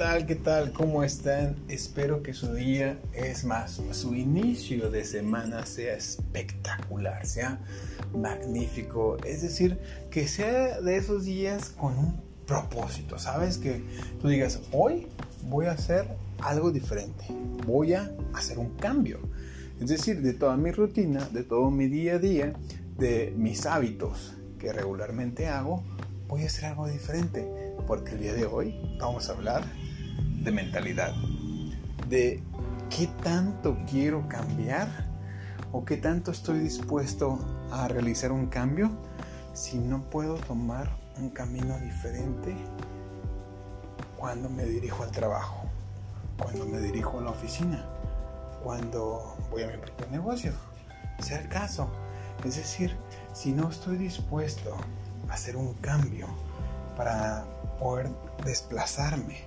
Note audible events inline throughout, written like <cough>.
tal? ¿Qué tal? ¿Cómo están? Espero que su día, es más, su inicio de semana sea espectacular, sea magnífico. Es decir, que sea de esos días con un propósito, ¿sabes? Que tú digas, hoy voy a hacer algo diferente, voy a hacer un cambio. Es decir, de toda mi rutina, de todo mi día a día, de mis hábitos que regularmente hago, voy a hacer algo diferente, porque el día de hoy vamos a hablar de mentalidad, de qué tanto quiero cambiar o qué tanto estoy dispuesto a realizar un cambio si no puedo tomar un camino diferente cuando me dirijo al trabajo, cuando me dirijo a la oficina, cuando voy a mi propio negocio, sea el caso. Es decir, si no estoy dispuesto hacer un cambio para poder desplazarme.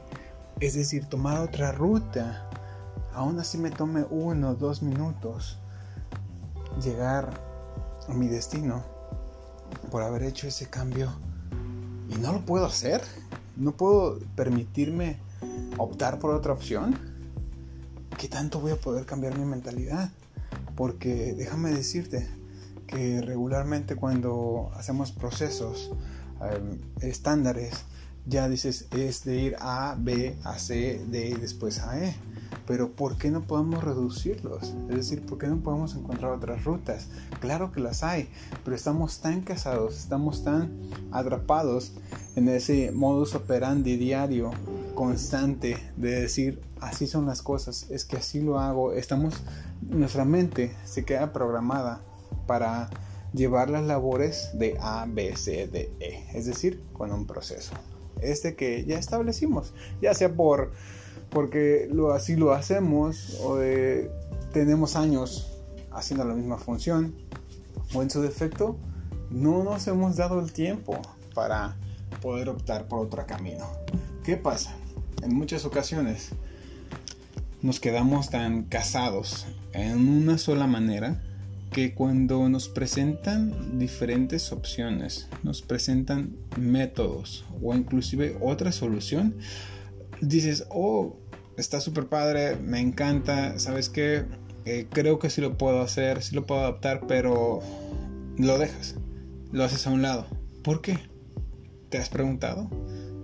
Es decir, tomar otra ruta. Aún así me tome uno o dos minutos llegar a mi destino por haber hecho ese cambio. Y no lo puedo hacer. No puedo permitirme optar por otra opción. ¿Qué tanto voy a poder cambiar mi mentalidad? Porque déjame decirte, que regularmente cuando hacemos procesos em, estándares, ya dices es de ir A, B, a C, D y después a E. Pero ¿por qué no podemos reducirlos? Es decir, ¿por qué no podemos encontrar otras rutas? Claro que las hay, pero estamos tan casados, estamos tan atrapados en ese modus operandi diario, constante, de decir, así son las cosas, es que así lo hago. Estamos, nuestra mente se queda programada para llevar las labores de A, B, C, D, E, es decir, con un proceso. Este que ya establecimos, ya sea por porque lo, así lo hacemos o tenemos años haciendo la misma función o en su defecto no nos hemos dado el tiempo para poder optar por otro camino. ¿Qué pasa? En muchas ocasiones nos quedamos tan casados en una sola manera que cuando nos presentan diferentes opciones, nos presentan métodos o inclusive otra solución, dices, oh, está súper padre, me encanta, ¿sabes qué? Eh, creo que sí lo puedo hacer, sí lo puedo adaptar, pero lo dejas, lo haces a un lado. ¿Por qué? ¿Te has preguntado?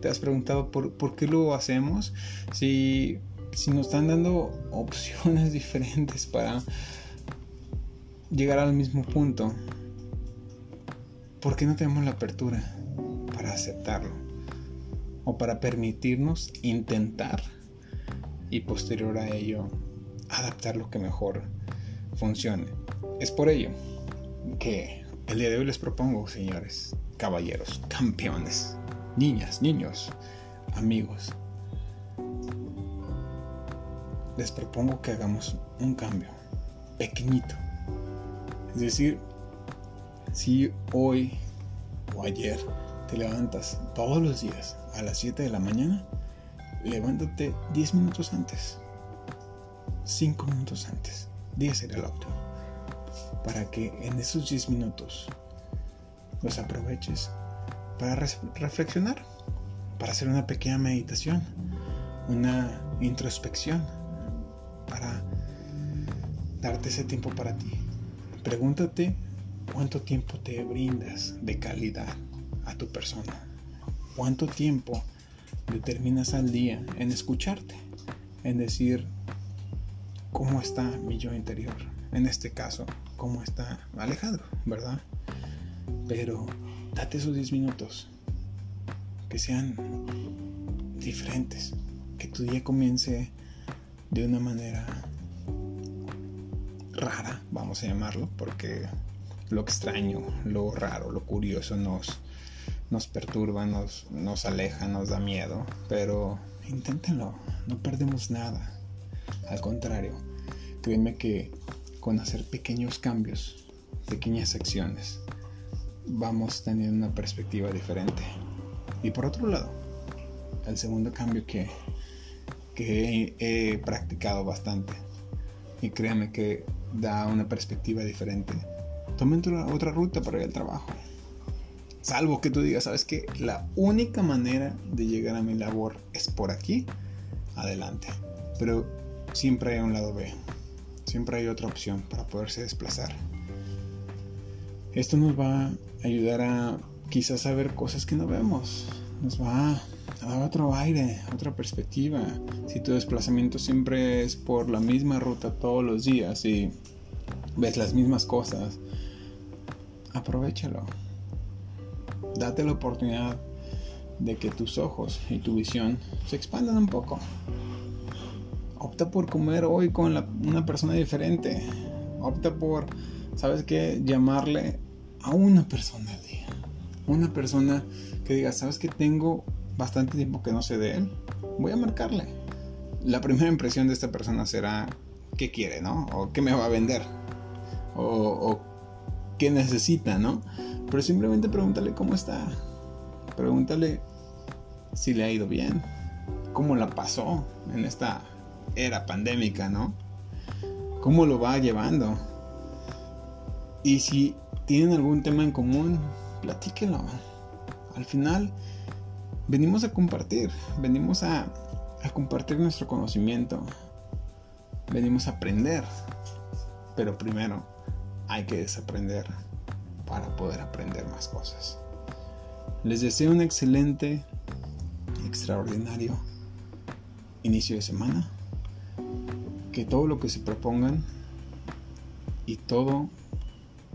¿Te has preguntado por, por qué lo hacemos? Si, si nos están dando opciones <laughs> diferentes para llegar al mismo punto, ¿por qué no tenemos la apertura para aceptarlo? O para permitirnos intentar y posterior a ello adaptar lo que mejor funcione. Es por ello que el día de hoy les propongo, señores, caballeros, campeones, niñas, niños, amigos, les propongo que hagamos un cambio pequeñito es decir, si hoy o ayer te levantas todos los días a las 7 de la mañana, levántate 10 minutos antes, 5 minutos antes, 10 será el óptimo, para que en esos 10 minutos los aproveches para reflexionar, para hacer una pequeña meditación, una introspección, para darte ese tiempo para ti Pregúntate cuánto tiempo te brindas de calidad a tu persona. Cuánto tiempo determinas al día en escucharte, en decir cómo está mi yo interior. En este caso, cómo está Alejandro, ¿verdad? Pero date esos 10 minutos que sean diferentes, que tu día comience de una manera rara, vamos a llamarlo, porque lo extraño, lo raro, lo curioso nos, nos perturba, nos, nos aleja, nos da miedo, pero inténtenlo, no perdemos nada. Al contrario, créeme que con hacer pequeños cambios, pequeñas acciones, vamos teniendo una perspectiva diferente. Y por otro lado, el segundo cambio que, que he, practicado bastante, y créame que da una perspectiva diferente. Tomen otra ruta para ir al trabajo. Salvo que tú digas, ¿sabes que La única manera de llegar a mi labor es por aquí. adelante. Pero siempre hay un lado B, siempre hay otra opción para poderse desplazar. Esto nos va a ayudar a quizás a cosas que no vemos, nos va a dar otro aire, otra perspectiva. Si tu desplazamiento siempre es por la misma ruta todos los días y ves las mismas cosas, aprovechalo. Date la oportunidad de que tus ojos y tu visión se expandan un poco. Opta por comer hoy con una persona diferente. Opta por, ¿sabes qué? Llamarle a una persona al día. Una persona que diga, ¿sabes que tengo bastante tiempo que no sé de él? Voy a marcarle. La primera impresión de esta persona será qué quiere, ¿no? O qué me va a vender. O, o qué necesita, ¿no? Pero simplemente pregúntale cómo está. Pregúntale si le ha ido bien, cómo la pasó en esta era pandémica, ¿no? ¿Cómo lo va llevando? Y si tienen algún tema en común, platíquenlo. Al final, venimos a compartir, venimos a, a compartir nuestro conocimiento, venimos a aprender, pero primero hay que desaprender para poder aprender más cosas. Les deseo un excelente extraordinario inicio de semana. Que todo lo que se propongan y todo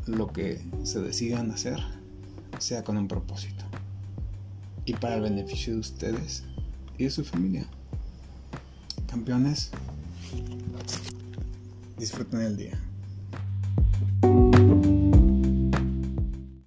lo que se decidan hacer sea con un propósito y para el beneficio de ustedes y de su familia. Campeones, disfruten el día.